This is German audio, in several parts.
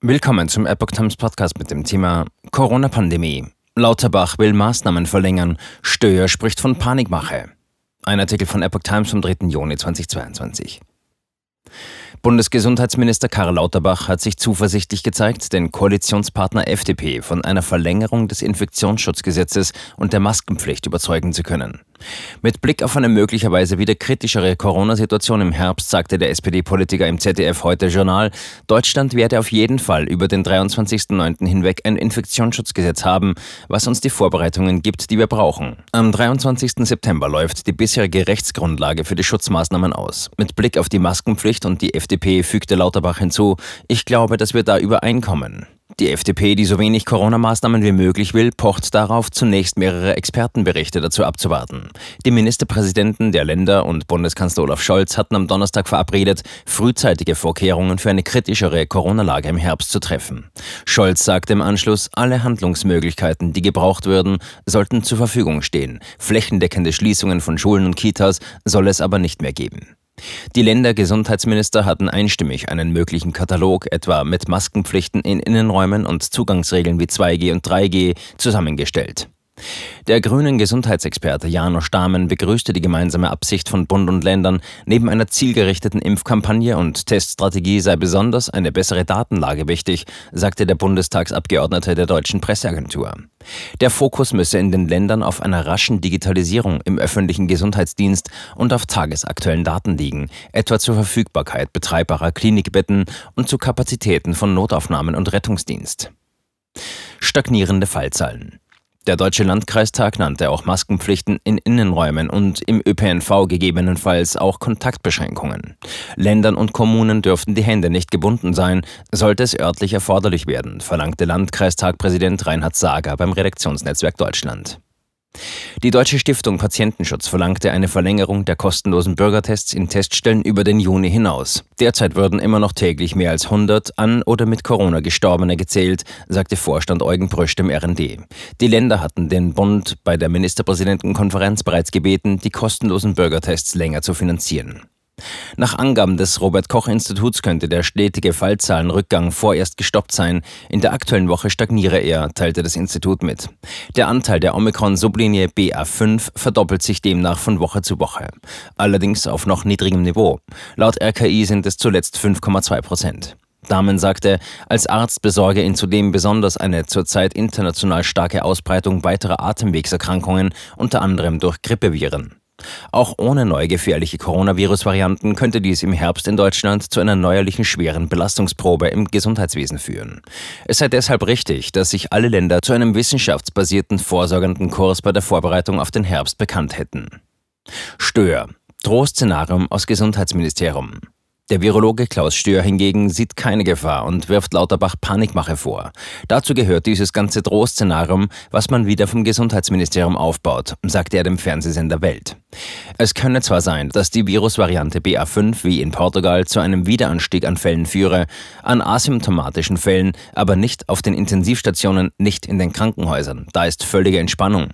Willkommen zum Epoch Times Podcast mit dem Thema Corona-Pandemie. Lauterbach will Maßnahmen verlängern. Stöher spricht von Panikmache. Ein Artikel von Epoch Times vom 3. Juni 2022. Bundesgesundheitsminister Karl Lauterbach hat sich zuversichtlich gezeigt, den Koalitionspartner FDP von einer Verlängerung des Infektionsschutzgesetzes und der Maskenpflicht überzeugen zu können. Mit Blick auf eine möglicherweise wieder kritischere Corona-Situation im Herbst sagte der SPD-Politiker im ZDF heute Journal, Deutschland werde auf jeden Fall über den 23.09. hinweg ein Infektionsschutzgesetz haben, was uns die Vorbereitungen gibt, die wir brauchen. Am 23. September läuft die bisherige Rechtsgrundlage für die Schutzmaßnahmen aus. Mit Blick auf die Maskenpflicht und die FDP fügte Lauterbach hinzu, ich glaube, dass wir da übereinkommen. Die FDP, die so wenig Corona-Maßnahmen wie möglich will, pocht darauf, zunächst mehrere Expertenberichte dazu abzuwarten. Die Ministerpräsidenten der Länder und Bundeskanzler Olaf Scholz hatten am Donnerstag verabredet, frühzeitige Vorkehrungen für eine kritischere Corona-Lage im Herbst zu treffen. Scholz sagte im Anschluss, alle Handlungsmöglichkeiten, die gebraucht würden, sollten zur Verfügung stehen. Flächendeckende Schließungen von Schulen und Kitas soll es aber nicht mehr geben. Die Ländergesundheitsminister hatten einstimmig einen möglichen Katalog, etwa mit Maskenpflichten in Innenräumen und Zugangsregeln wie 2G und 3G, zusammengestellt. Der grünen Gesundheitsexperte Janosch Dahmen begrüßte die gemeinsame Absicht von Bund und Ländern, neben einer zielgerichteten Impfkampagne und Teststrategie sei besonders eine bessere Datenlage wichtig, sagte der Bundestagsabgeordnete der deutschen Presseagentur. Der Fokus müsse in den Ländern auf einer raschen Digitalisierung im öffentlichen Gesundheitsdienst und auf tagesaktuellen Daten liegen, etwa zur Verfügbarkeit betreibbarer Klinikbetten und zu Kapazitäten von Notaufnahmen und Rettungsdienst. Stagnierende Fallzahlen. Der Deutsche Landkreistag nannte auch Maskenpflichten in Innenräumen und im ÖPNV gegebenenfalls auch Kontaktbeschränkungen. Ländern und Kommunen dürften die Hände nicht gebunden sein, sollte es örtlich erforderlich werden, verlangte Landkreistagpräsident Reinhard Sager beim Redaktionsnetzwerk Deutschland. Die Deutsche Stiftung Patientenschutz verlangte eine Verlängerung der kostenlosen Bürgertests in Teststellen über den Juni hinaus. Derzeit würden immer noch täglich mehr als 100 an oder mit Corona Gestorbene gezählt, sagte Vorstand Eugen Brüsch dem RND. Die Länder hatten den Bund bei der Ministerpräsidentenkonferenz bereits gebeten, die kostenlosen Bürgertests länger zu finanzieren. Nach Angaben des Robert Koch Instituts könnte der stetige Fallzahlenrückgang vorerst gestoppt sein. In der aktuellen Woche stagniere er, teilte das Institut mit. Der Anteil der Omikron-Sublinie BA5 verdoppelt sich demnach von Woche zu Woche. Allerdings auf noch niedrigem Niveau. Laut RKI sind es zuletzt 5,2 Prozent. Damen sagte, als Arzt besorge ihn zudem besonders eine zurzeit international starke Ausbreitung weiterer Atemwegserkrankungen, unter anderem durch Grippeviren. Auch ohne neue gefährliche Coronavirus-Varianten könnte dies im Herbst in Deutschland zu einer neuerlichen schweren Belastungsprobe im Gesundheitswesen führen. Es sei deshalb richtig, dass sich alle Länder zu einem wissenschaftsbasierten vorsorgenden Kurs bei der Vorbereitung auf den Herbst bekannt hätten. Stör. Drohszenarium aus Gesundheitsministerium. Der Virologe Klaus Stör hingegen sieht keine Gefahr und wirft Lauterbach Panikmache vor. Dazu gehört dieses ganze Drohszenarium, was man wieder vom Gesundheitsministerium aufbaut, sagte er dem Fernsehsender Welt. Es könne zwar sein, dass die Virusvariante BA5 wie in Portugal zu einem Wiederanstieg an Fällen führe, an asymptomatischen Fällen, aber nicht auf den Intensivstationen, nicht in den Krankenhäusern. Da ist völlige Entspannung.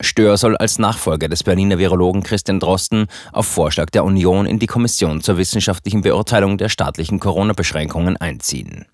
Stör soll als Nachfolger des Berliner Virologen Christian Drosten auf Vorschlag der Union in die Kommission zur wissenschaftlichen Beurteilung der staatlichen Corona-Beschränkungen einziehen.